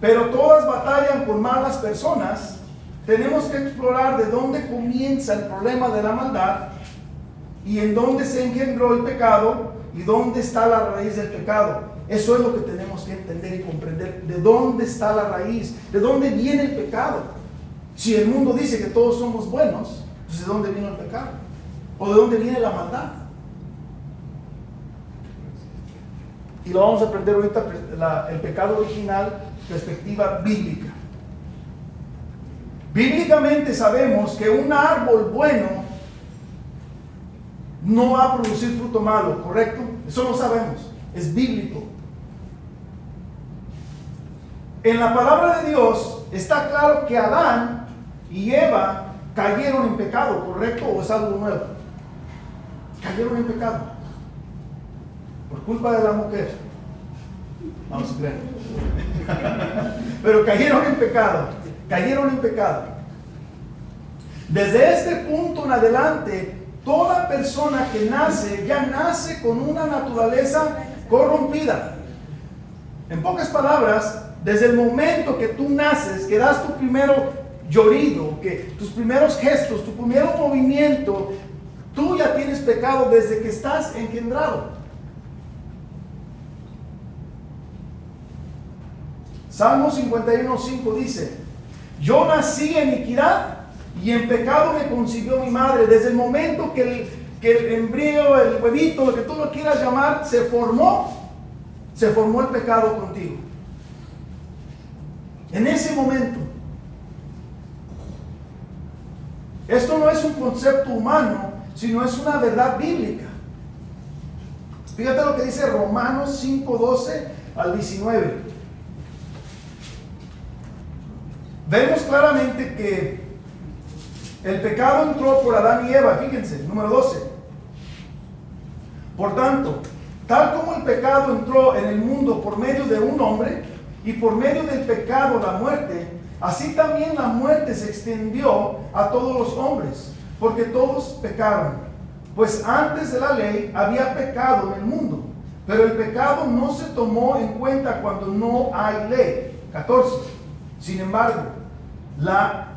pero todas batallan con malas personas, tenemos que explorar de dónde comienza el problema de la maldad y en dónde se engendró el pecado y dónde está la raíz del pecado. Eso es lo que tenemos que entender y comprender. ¿De dónde está la raíz? ¿De dónde viene el pecado? Si el mundo dice que todos somos buenos, ¿de dónde vino el pecado? ¿O de dónde viene la maldad? Y lo vamos a aprender ahorita, el pecado original, perspectiva bíblica. Bíblicamente sabemos que un árbol bueno no va a producir fruto malo, ¿correcto? Eso lo sabemos, es bíblico. En la palabra de Dios está claro que Adán y Eva cayeron en pecado, ¿correcto? ¿O es algo nuevo? Cayeron en pecado. Por culpa de la mujer. Vamos a creer. *laughs* Pero cayeron en pecado. Cayeron en pecado. Desde este punto en adelante, toda persona que nace ya nace con una naturaleza corrompida. En pocas palabras, desde el momento que tú naces, que das tu primero llorido, que tus primeros gestos, tu primer movimiento, tú ya tienes pecado desde que estás engendrado. Salmo 51.5 dice, yo nací en iniquidad y en pecado me concibió mi madre. Desde el momento que el, que el embrión, el huevito, lo que tú lo quieras llamar, se formó, se formó el pecado contigo. En ese momento. Esto no es un concepto humano, sino es una verdad bíblica. Fíjate lo que dice Romanos 5:12 al 19. Vemos claramente que el pecado entró por Adán y Eva, fíjense, número 12. Por tanto, tal como el pecado entró en el mundo por medio de un hombre y por medio del pecado la muerte, así también la muerte se extendió a todos los hombres, porque todos pecaron. Pues antes de la ley había pecado en el mundo, pero el pecado no se tomó en cuenta cuando no hay ley. 14. Sin embargo, la,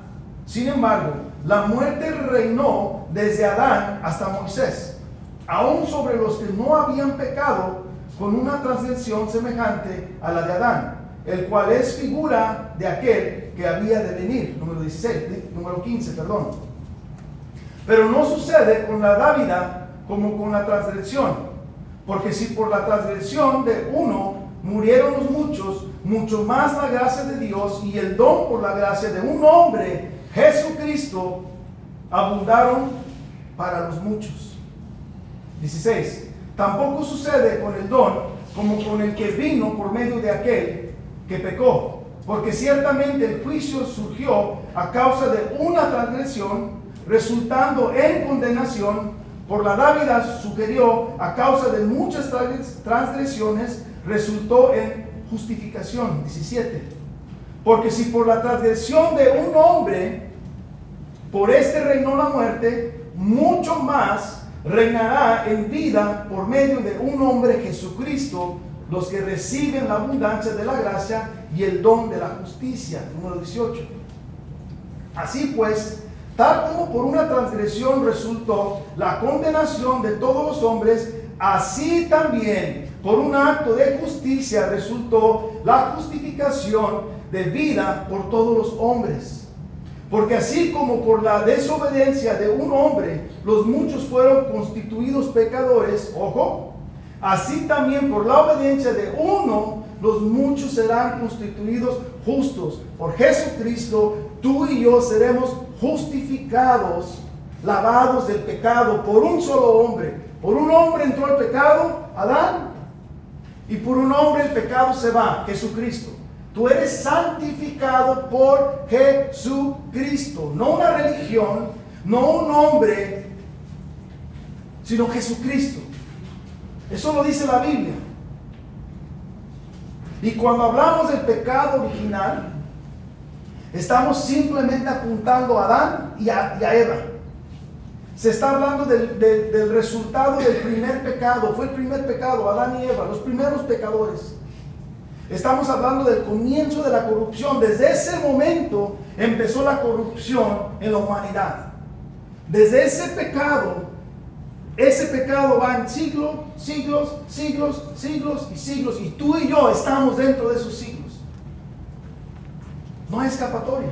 sin embargo, la muerte reinó desde Adán hasta Moisés, aún sobre los que no habían pecado con una transgresión semejante a la de Adán, el cual es figura de aquel que había de venir, número 16, número 15, perdón. Pero no sucede con la dávida como con la transgresión, porque si por la transgresión de uno murieron los muchos, mucho más la gracia de Dios y el don por la gracia de un hombre Jesucristo abundaron para los muchos. 16. Tampoco sucede con el don como con el que vino por medio de aquel que pecó, porque ciertamente el juicio surgió a causa de una transgresión, resultando en condenación, por la dávida superior a causa de muchas transgresiones, resultó en justificación. 17 porque si por la transgresión de un hombre, por este reinó la muerte, mucho más reinará en vida por medio de un hombre Jesucristo los que reciben la abundancia de la gracia y el don de la justicia. Número 18. Así pues, tal como por una transgresión resultó la condenación de todos los hombres, así también por un acto de justicia resultó la justificación de vida por todos los hombres. Porque así como por la desobediencia de un hombre los muchos fueron constituidos pecadores, ojo, así también por la obediencia de uno los muchos serán constituidos justos. Por Jesucristo, tú y yo seremos justificados, lavados del pecado por un solo hombre. Por un hombre entró el pecado, Adán, y por un hombre el pecado se va, Jesucristo. Tú eres santificado por Jesucristo, no una religión, no un hombre, sino Jesucristo. Eso lo dice la Biblia. Y cuando hablamos del pecado original, estamos simplemente apuntando a Adán y a, Eva. Se está hablando del, del resultado del primer pecado. Fue el primer pecado, Adán y Eva, los primeros pecadores. Estamos hablando del comienzo de la corrupción. Desde ese momento empezó la corrupción en la humanidad. Desde ese pecado, ese pecado va en siglos, siglos, siglos, siglos y siglos. Y tú y yo estamos dentro de esos siglos. No hay escapatoria.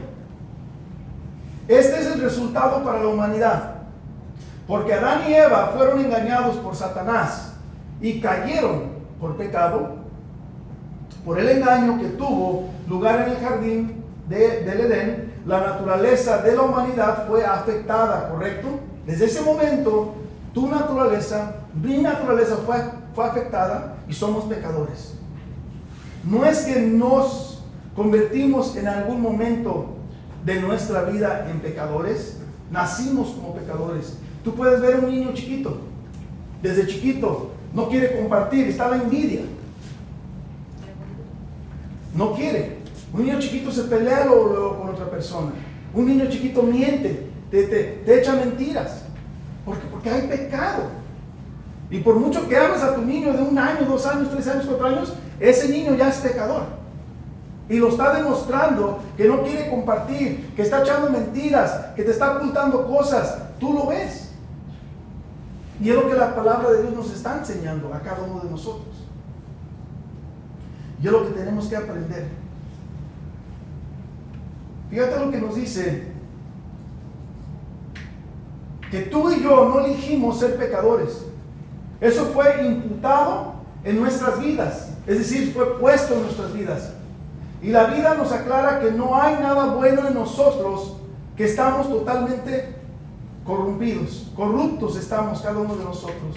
Este es el resultado para la humanidad. Porque Adán y Eva fueron engañados por Satanás y cayeron por pecado por el engaño que tuvo lugar en el jardín de, del Edén, la naturaleza de la humanidad fue afectada, ¿correcto? Desde ese momento, tu naturaleza, mi naturaleza fue, fue afectada y somos pecadores. No es que nos convertimos en algún momento de nuestra vida en pecadores, nacimos como pecadores. Tú puedes ver un niño chiquito, desde chiquito, no quiere compartir, está la envidia no quiere. Un niño chiquito se pelea luego, con otra persona. Un niño chiquito miente, te, te, echa mentiras. Porque, porque hay pecado. Y por mucho que ames a tu niño de un año, dos años, tres años, cuatro años, ese niño ya es pecador. Y lo está demostrando que no quiere compartir, que está echando mentiras, que te está ocultando cosas. Tú lo ves. Y es lo que la palabra de Dios nos está enseñando a cada uno de nosotros. Y es lo que tenemos que aprender. Fíjate lo que nos dice. Que tú y yo no elegimos ser pecadores. Eso fue imputado en nuestras vidas. Es decir, fue puesto en nuestras vidas. Y la vida nos aclara que no hay nada bueno en nosotros, que estamos totalmente corrompidos, corruptos estamos cada uno de nosotros.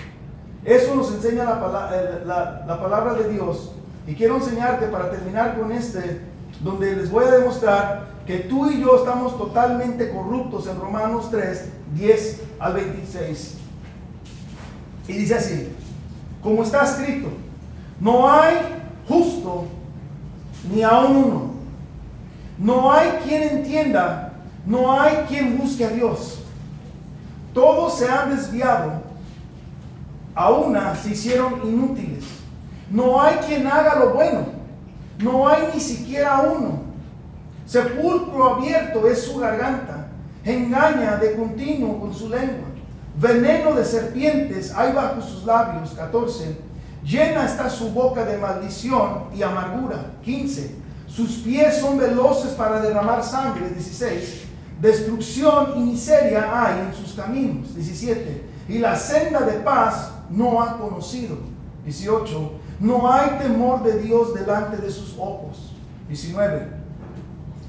Eso nos enseña la, eh, la, la, palabra de Dios. Y quiero enseñarte para terminar con este, donde les voy a demostrar que tú y yo estamos totalmente corruptos en Romanos 3, 10 al 26. Y dice así, como está escrito, no hay justo ni aún uno. No hay quien entienda, no hay quien busque a Dios. Todos se han desviado, a se hicieron inútiles. No hay quien haga lo bueno, no hay ni siquiera uno. Sepulcro abierto es su garganta, engaña de continuo con su lengua. Veneno de serpientes hay bajo sus labios, 14. Llena está su boca de maldición y amargura, 15. Sus pies son veloces para derramar sangre, 16. Destrucción y miseria hay en sus caminos, 17. Y la senda de paz no ha conocido, 18. No hay temor de Dios delante de sus ojos, 19.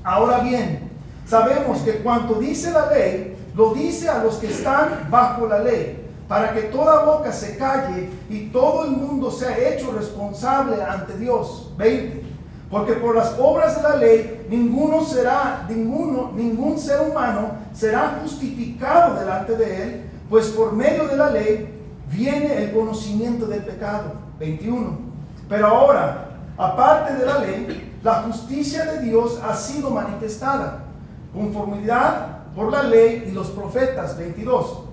Ahora bien, sabemos que cuanto dice la ley, lo dice a los que están bajo la ley, para que toda boca se calle y todo el mundo sea hecho responsable ante Dios. 20. Porque por las obras de la ley ninguno será, ninguno, ningún ser humano será justificado delante de él, pues por medio de la ley viene el conocimiento del pecado. 21. Pero ahora, aparte de la ley, la justicia de Dios ha sido manifestada, conformidad por la ley y los profetas. 22.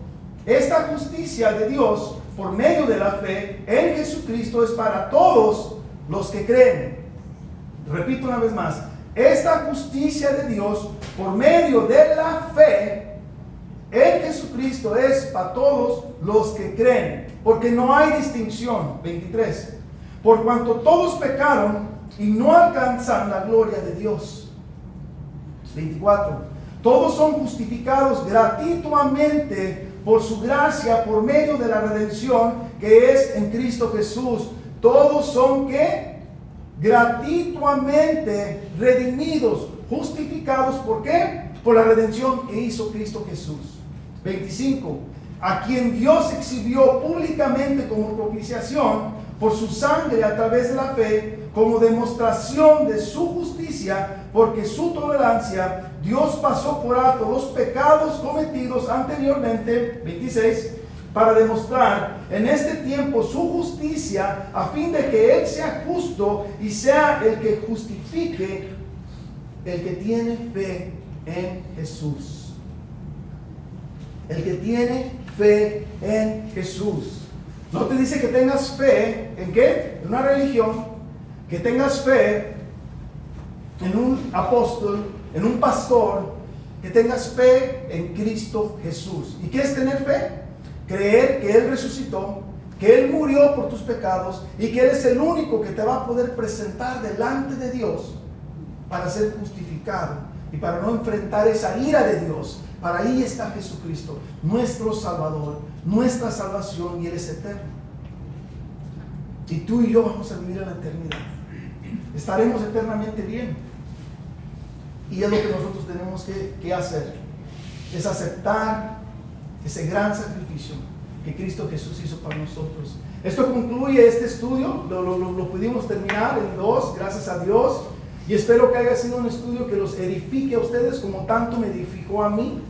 Esta justicia de Dios por medio de la fe en Jesucristo es para todos los que creen. Repito una vez más, esta justicia de Dios por medio de la fe en Jesucristo es para todos los que creen, porque no hay distinción. 23. Por cuanto todos pecaron y no alcanzan la gloria de Dios. 24 todos son justificados gratuitamente por su gracia, por medio de la redención que es en Cristo Jesús. Todos son que gratuitamente redimidos, justificados. ¿Por qué? Por la redención que hizo Cristo Jesús. 25. A quien Dios exhibió públicamente como propiciación por su sangre a través de la fe, como demostración de su justicia, porque su tolerancia Dios pasó por alto los pecados cometidos anteriormente, 26, para demostrar en este tiempo su justicia, a fin de que Él sea justo y sea el que justifique el que tiene fe en Jesús. El que tiene fe en Jesús. No te dice que tengas fe en qué? En una religión, que tengas fe en un apóstol, en un pastor, que tengas fe en Cristo Jesús. ¿Y qué es tener fe? Creer que Él resucitó, que Él murió por tus pecados y que Él es el único que te va a poder presentar delante de Dios para ser justificado y para no enfrentar esa ira de Dios. Para ahí está Jesucristo, nuestro Salvador, nuestra salvación y Él es eterno. Y tú y yo vamos a vivir en la eternidad. Estaremos eternamente bien. Y es lo que nosotros tenemos que, hacer. Es aceptar ese gran sacrificio que Cristo Jesús hizo para nosotros. Esto concluye este estudio. Lo, lo, pudimos terminar en dos, gracias a Dios. Y espero que haya sido un estudio que los edifique a ustedes como tanto me edificó a mí.